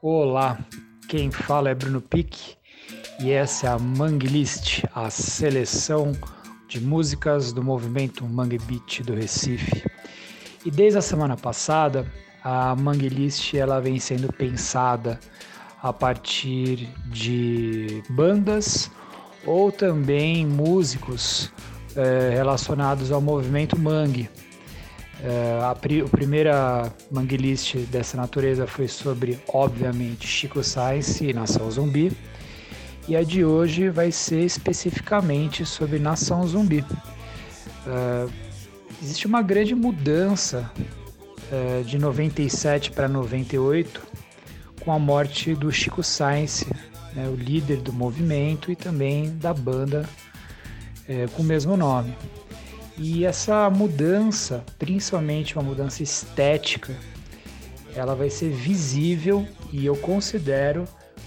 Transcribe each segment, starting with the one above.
Olá, quem fala é Bruno Pique e essa é a Mangue List, a seleção de músicas do movimento Mangue Beat do Recife. E desde a semana passada, a Mangue List ela vem sendo pensada a partir de bandas ou também músicos é, relacionados ao movimento Mangue a, pri, a, primeira manguilist dessa natureza foi sobre, obviamente, Chico Science e Nação Zumbi. E a de hoje vai ser especificamente sobre Nação Zumbi. É, existe uma grande mudança é, de 97 para 98 com a morte do Chico Science, né, o líder do movimento e também da banda é, com o mesmo nome. E essa mudança, principalmente uma mudança estética, ela vai ser visível e eu considero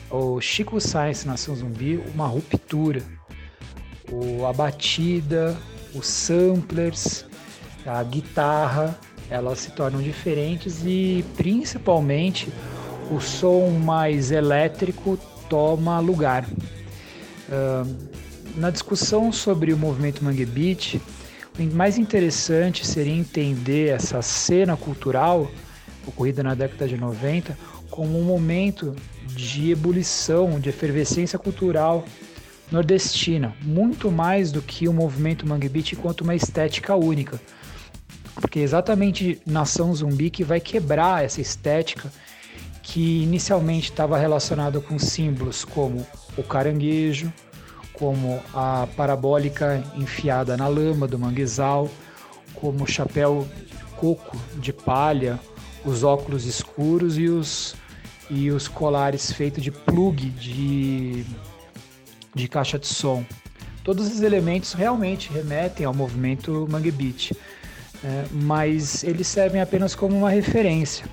o Chico Science Nação Zumbi uma ruptura. O, a batida, os samplers, a guitarra, elas se tornam diferentes e principalmente o som mais elétrico toma lugar. Uh, na discussão sobre o movimento Mangue Beat, mais interessante seria entender essa cena cultural ocorrida na década de 90 como um momento de ebulição, de efervescência cultural nordestina, muito mais do que o movimento Mangue Beat enquanto uma estética única. Porque é exatamente Nação Zumbi que vai quebrar essa estética que inicialmente estava relacionada com símbolos como o caranguejo, como a parabólica enfiada na lama do manguezal, como o chapéu coco de palha, os óculos escuros e os, e os colares feitos de plug de, de caixa de som. Todos esses elementos realmente remetem ao movimento Mangue Beat, né? mas eles servem apenas como uma referência,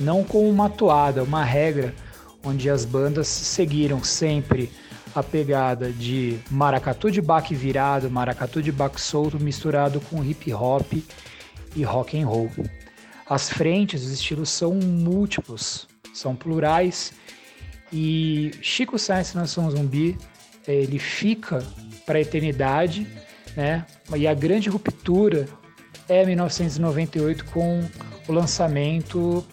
não como uma toada, uma regra onde as bandas seguiram sempre a pegada de maracatu de baque virado, maracatu de baque solto misturado com hip hop e rock and roll. As frentes, os estilos são múltiplos, são plurais e Chico Science Nação Zumbi ele fica para a eternidade, né? E a grande ruptura é 1998 com o lançamento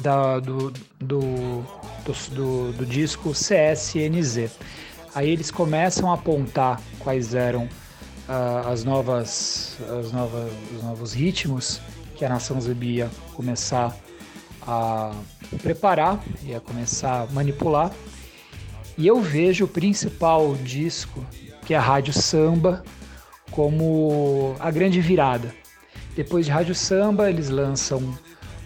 da, do, do do, do, do disco CSNZ. Aí eles começam a apontar quais eram uh, as novas, as novas, os novos ritmos que a nação zumbi ia começar a preparar, ia começar a manipular. E eu vejo o principal disco, que é a Rádio Samba, como a grande virada. Depois de Rádio Samba, eles lançam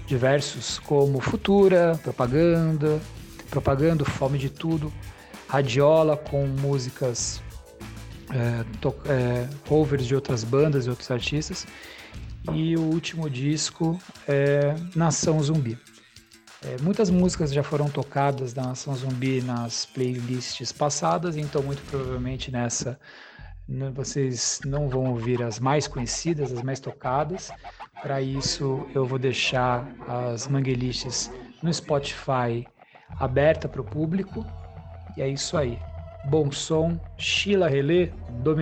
diversos como Futura, Propaganda, propagando Fome de Tudo, Radiola com músicas é, é, covers de outras bandas e outros artistas. E o último disco é Nação Zumbi. É, muitas músicas já foram tocadas da Nação Zumbi nas playlists passadas, então muito provavelmente nessa vocês não vão ouvir as mais conhecidas, as mais tocadas. Para isso eu vou deixar as manguelists no Spotify aberta para o público. E é isso aí. Bom som, Sheila Relê, do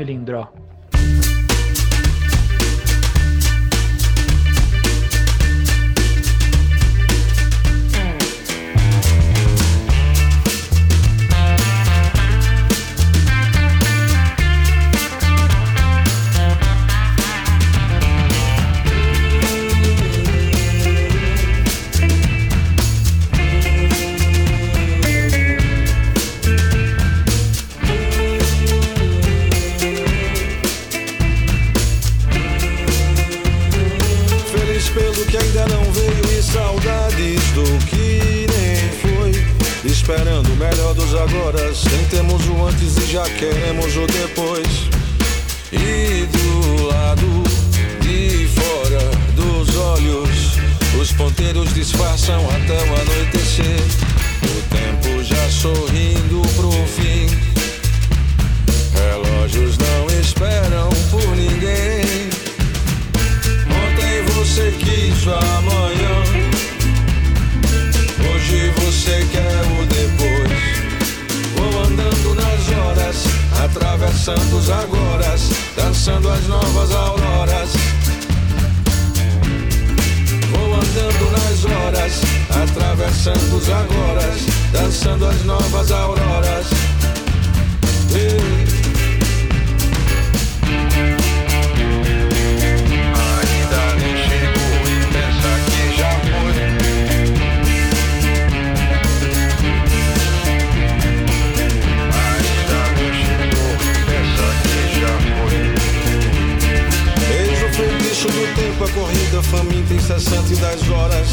o feitiço do tempo, a corrida faminta incessante das horas.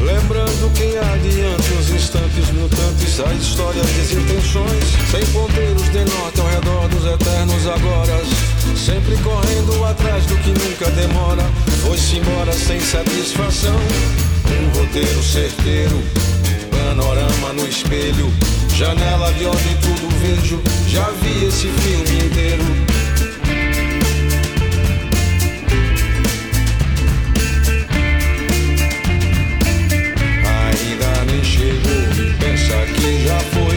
Lembrando quem adianta os instantes mutantes, a história desintenções, sem ponteiros de norte ao redor dos eternos agora. Sempre correndo atrás do que nunca demora, foi-se embora sem satisfação. Um roteiro certeiro, panorama no espelho, janela de onde tudo vejo, já vi esse filme inteiro. Que já foi.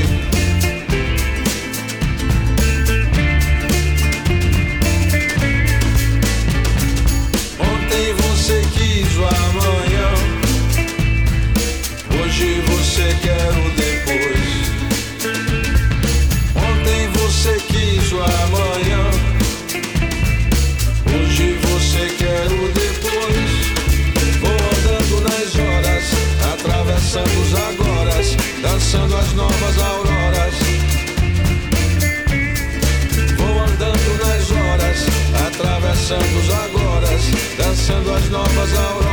Ontem você quis o amanhã, hoje você quer o dançando agora, dançando as novas auroras.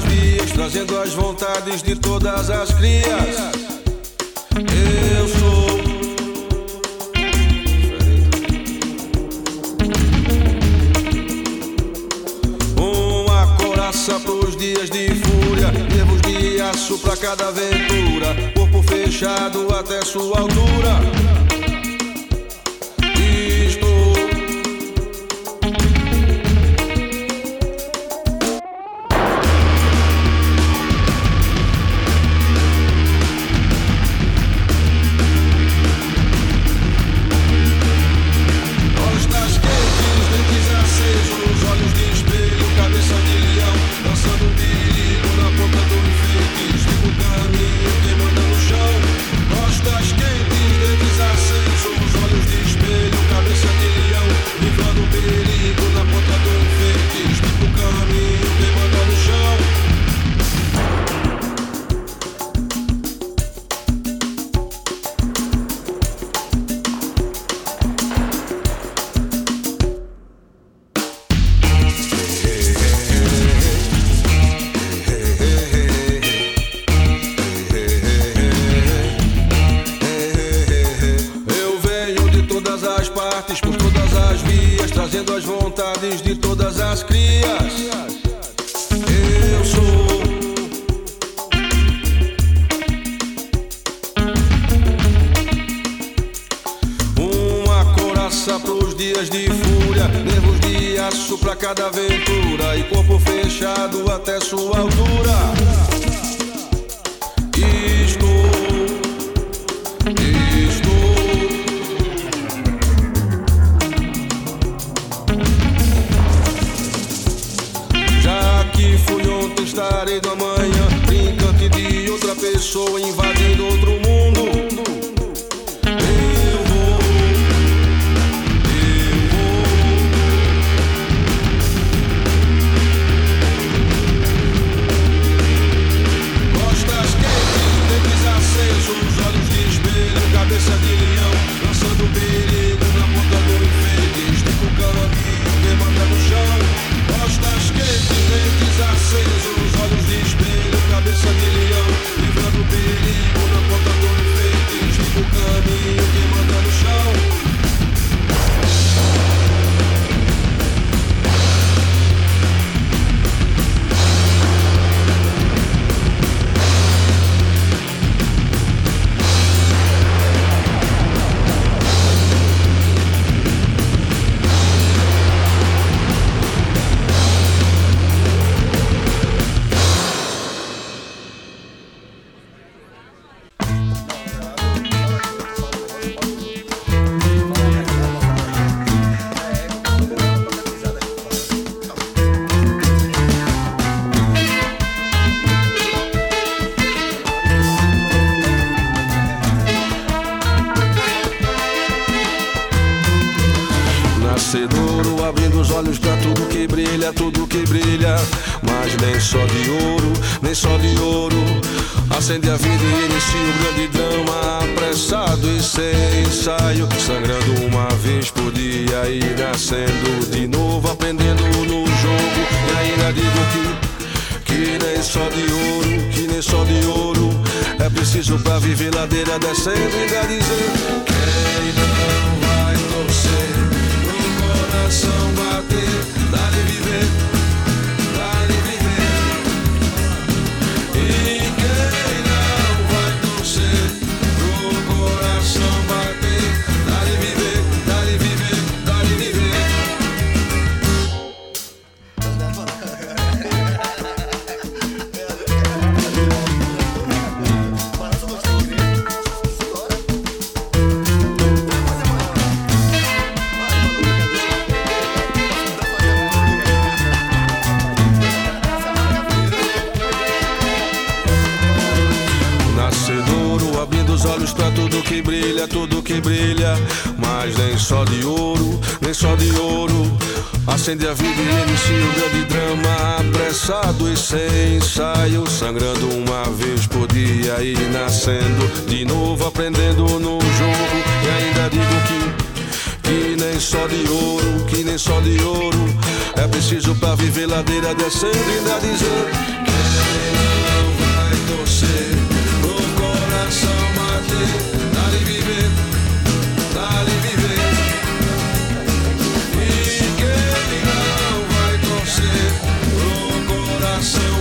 vias, trazendo as vontades de todas as crias. Eu sou. Uma coraça pros dias de fúria, nervos de aço pra cada aventura, corpo fechado até sua altura. estarei da manhã, brincante de outra pessoa invadindo outro mundo. Que nem só de ouro. É preciso pra viver ladeira descendo e ainda dizer Quem não vai torcer? Pro coração bater acende a vida e inicia o grande drama. Apressado e sem ensaio Sangrando uma vez por dia e nascendo De novo aprendendo no jogo. E ainda digo que Que nem só de ouro, que nem só de ouro. É preciso pra viver ladeira descendo E ainda dizer Quem não vai torcer O coração bater so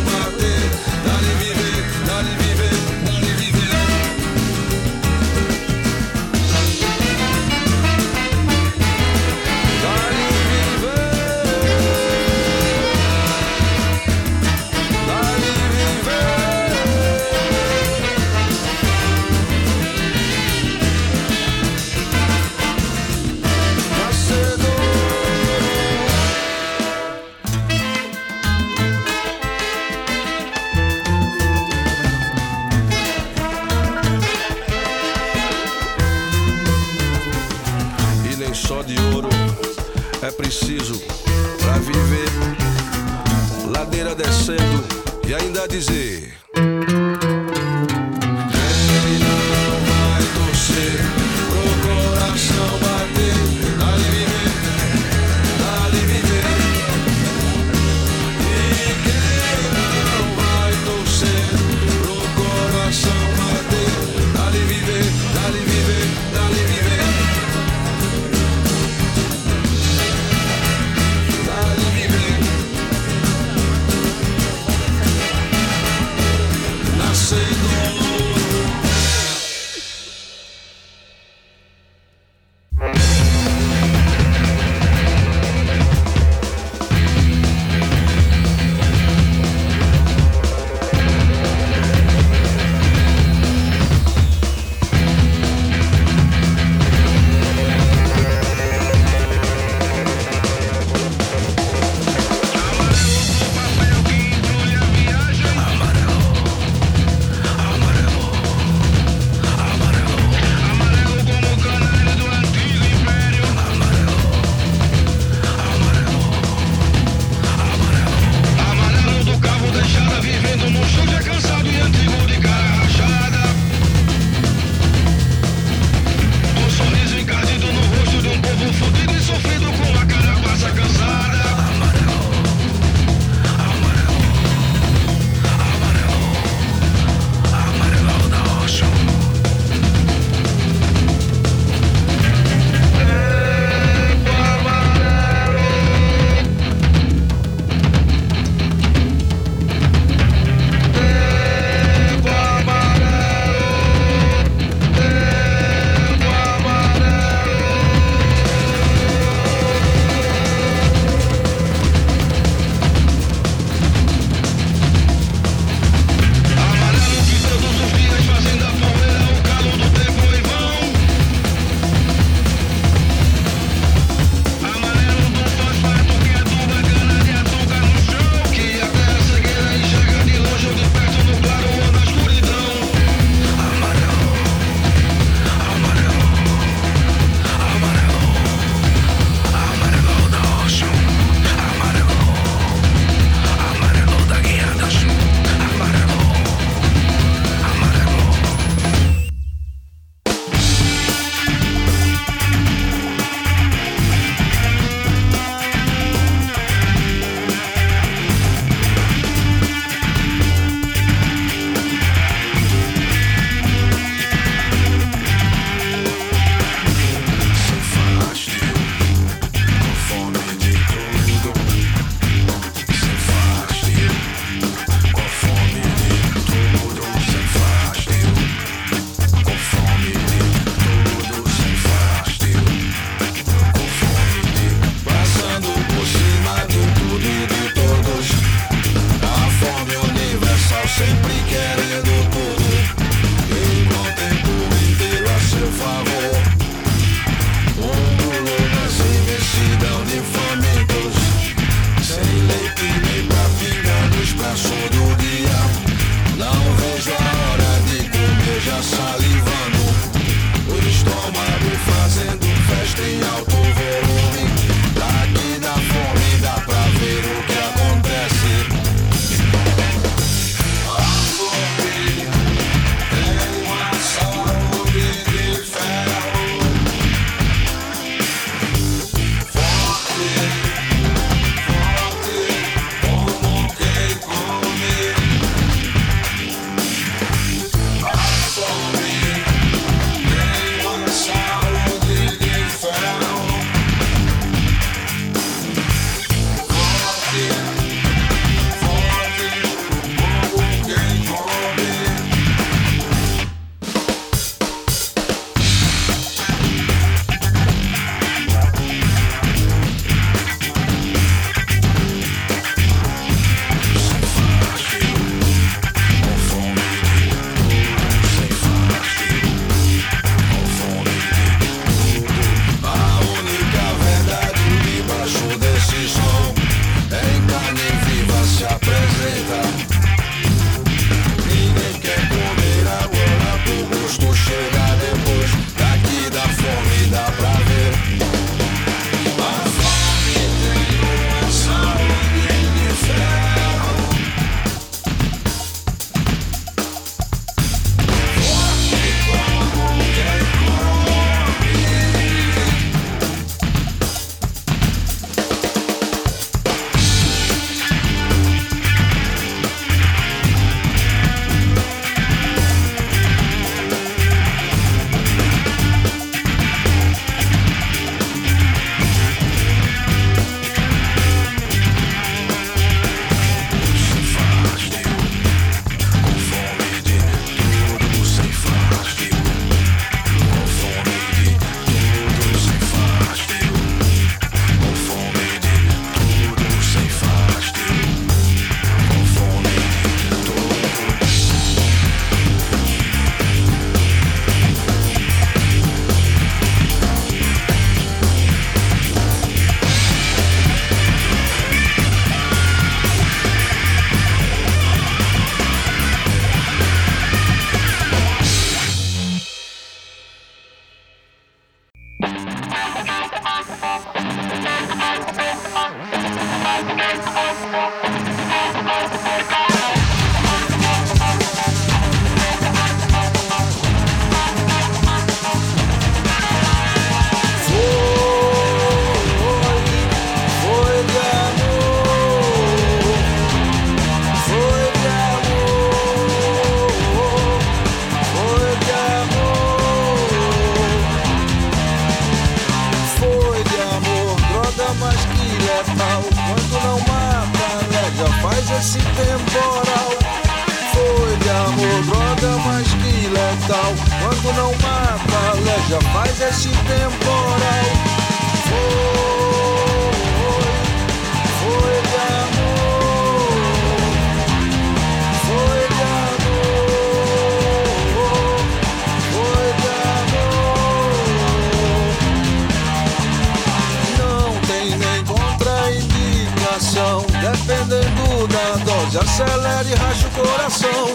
coração. Dependendo da dose, acelera e racha o coração.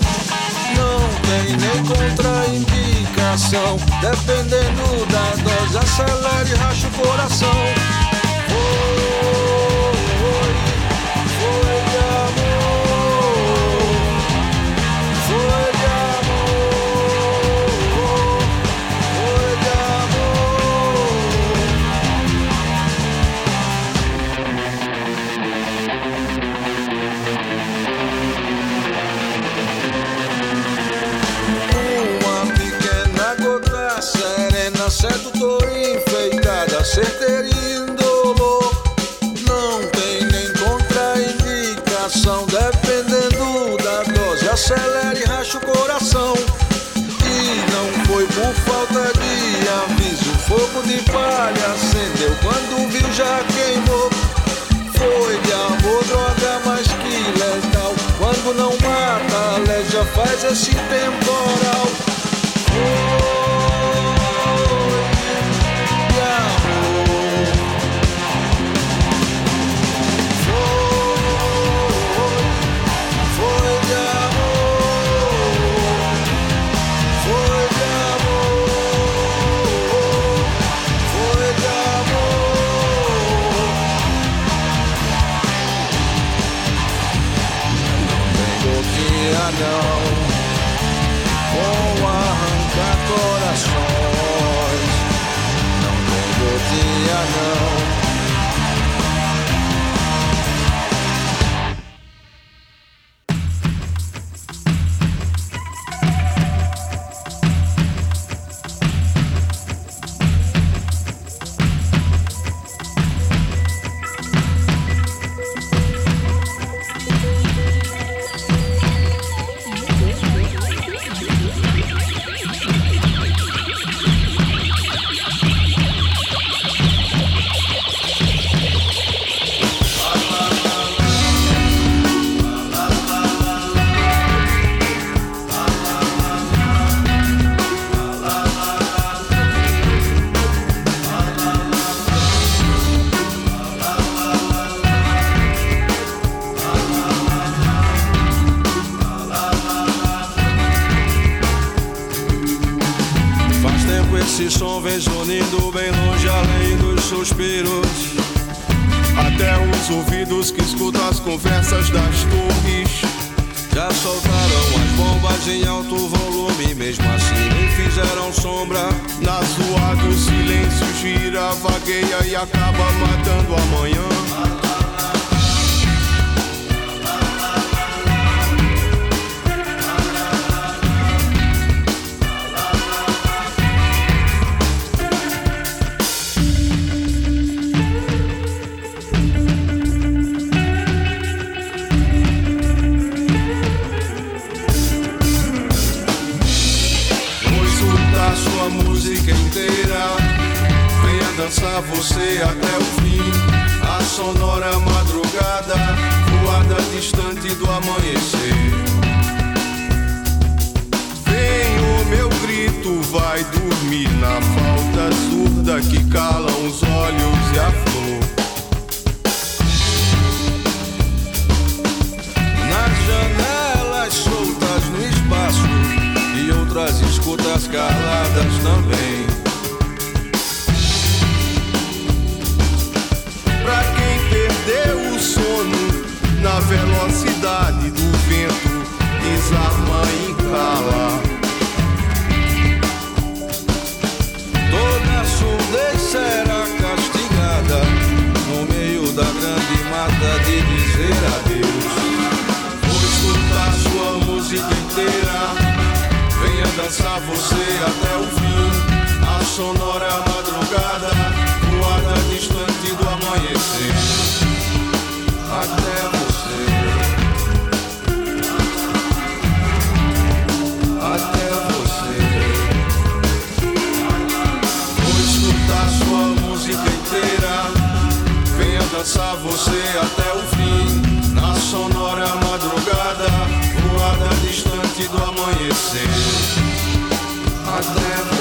Não tem nem contraindicação. Dependendo da dose, acelera e racha o coração. Oh. acelera e racha o coração. E não foi por falta de aviso. Fogo de palha acendeu quando viu já queimou. Foi de amor, droga, mas que letal. Quando não mata, a já faz esse temporal. as caladas também. Pra quem perdeu o sono na velocidade do vento, desarma e cala. Toda surdez será castigada no meio da grande mata de dizer adeus. Vou escutar sua música inteira dançar você até o fim. A sonora madrugada, voada distante do amanhecer até você. Até você. Vou escutar sua música inteira. Venha dançar você até o fim. Até você.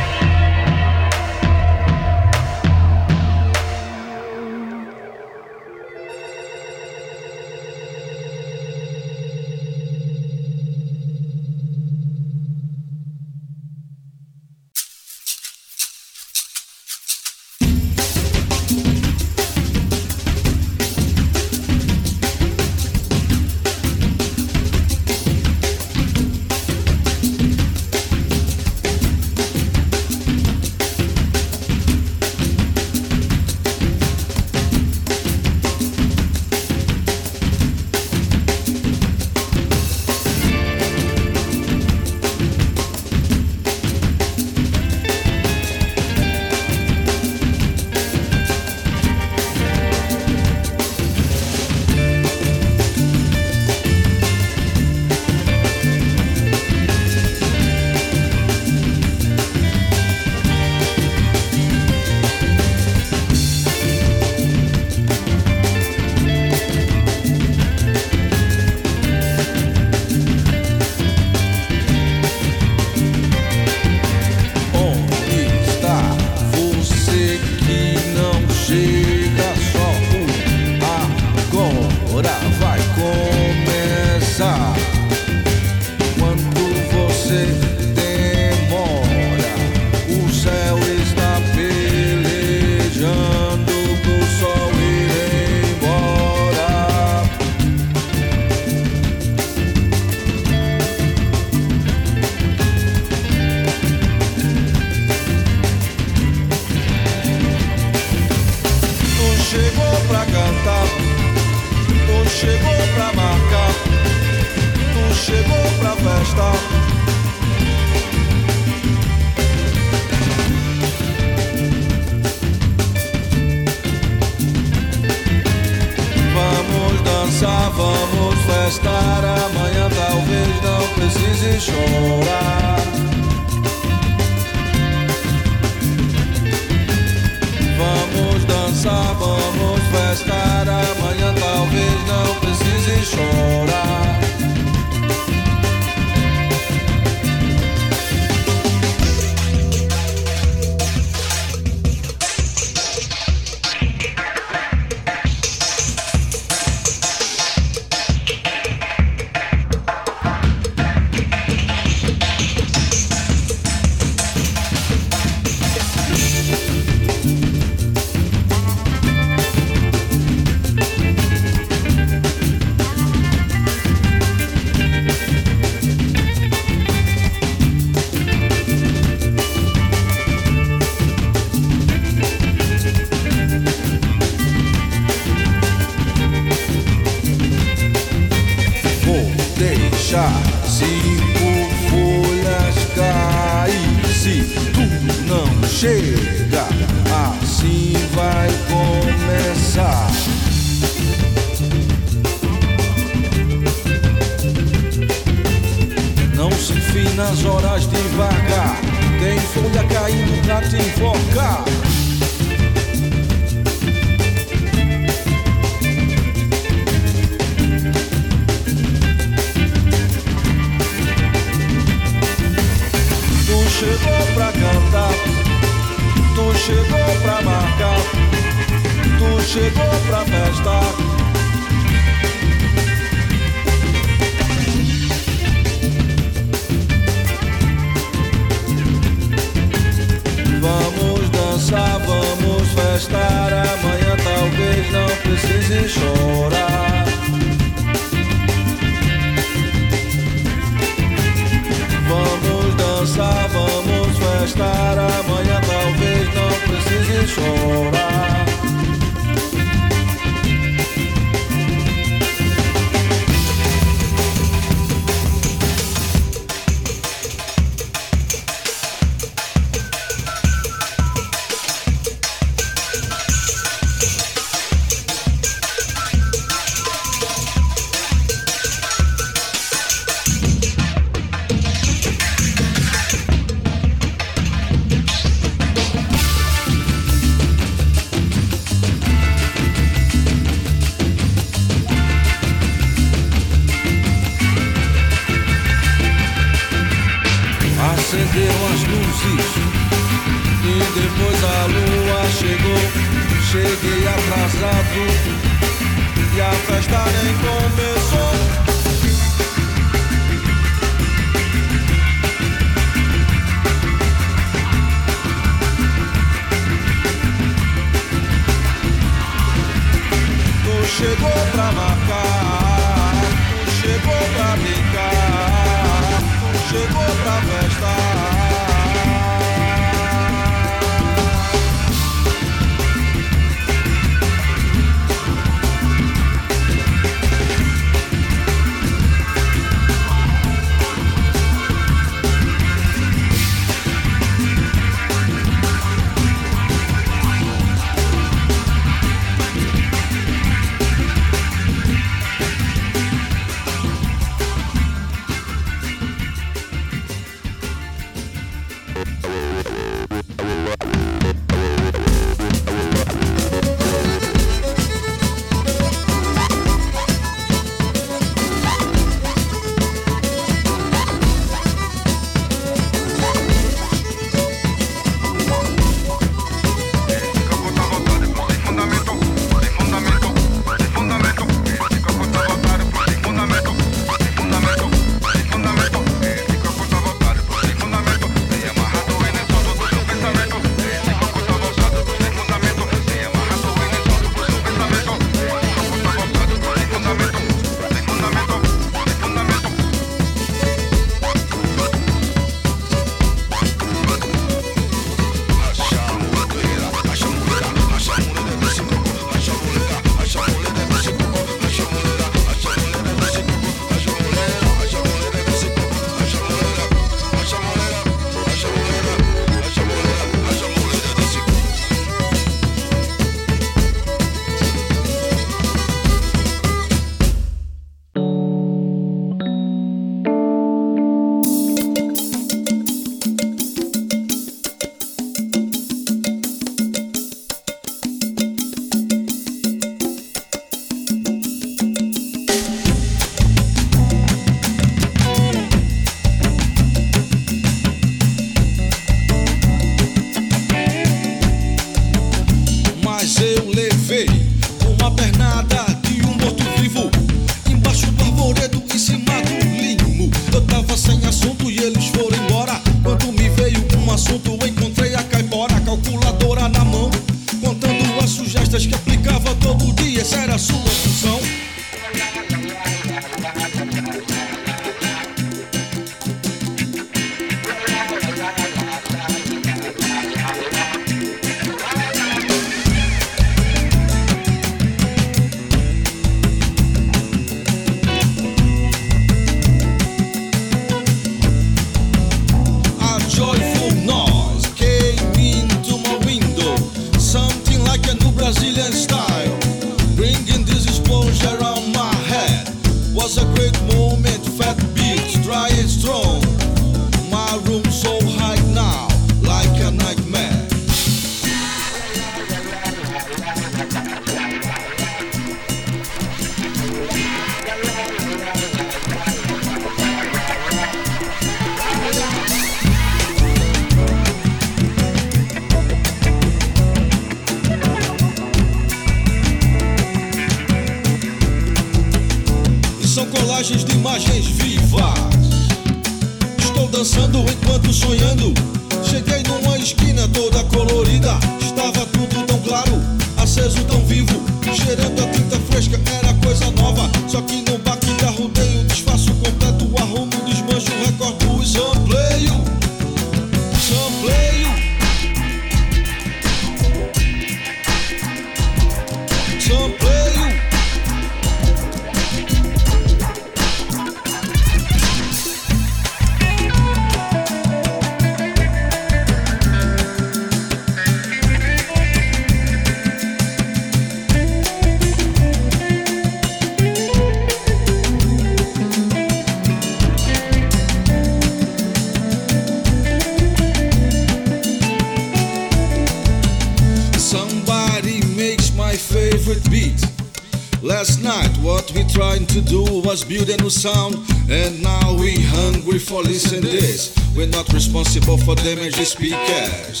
speakers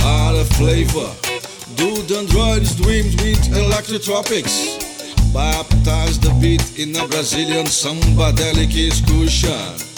out the flavor. Dude and droids dreamed with electrotropics. Baptize the beat in a Brazilian samba delicate cushion.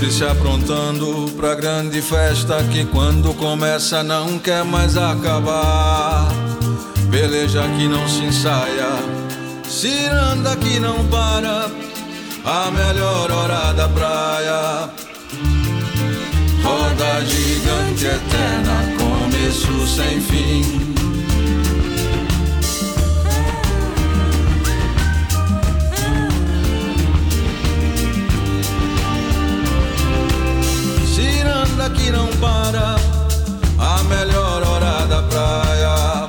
Sempre se aprontando pra grande festa que quando começa não quer mais acabar. Peleja que não se ensaia, ciranda que não para, a melhor hora da praia. Roda gigante eterna, começo sem fim. Que não para, a melhor hora da praia.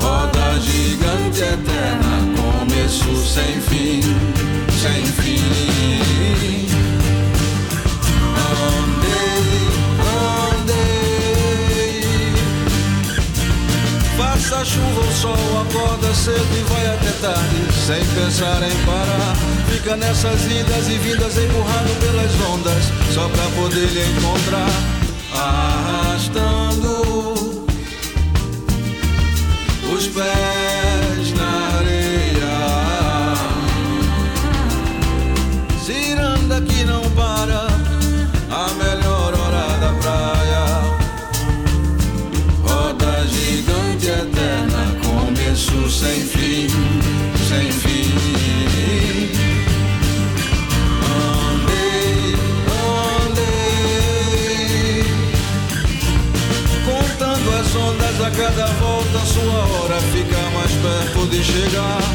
Roda gigante eterna, começo sem fim, sem fim. Faça chuva ou sol, acorda cedo e vai até tarde, sem pensar em parar. Fica nessas idas e vindas empurrado pelas ondas, só pra poder lhe encontrar. Fica mais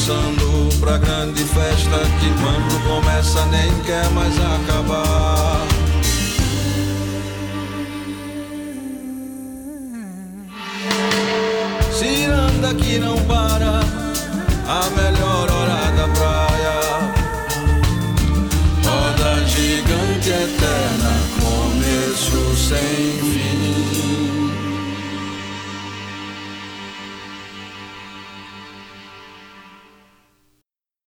apressando pra grande festa que quando começa nem quer mais acabar. Ciranda que não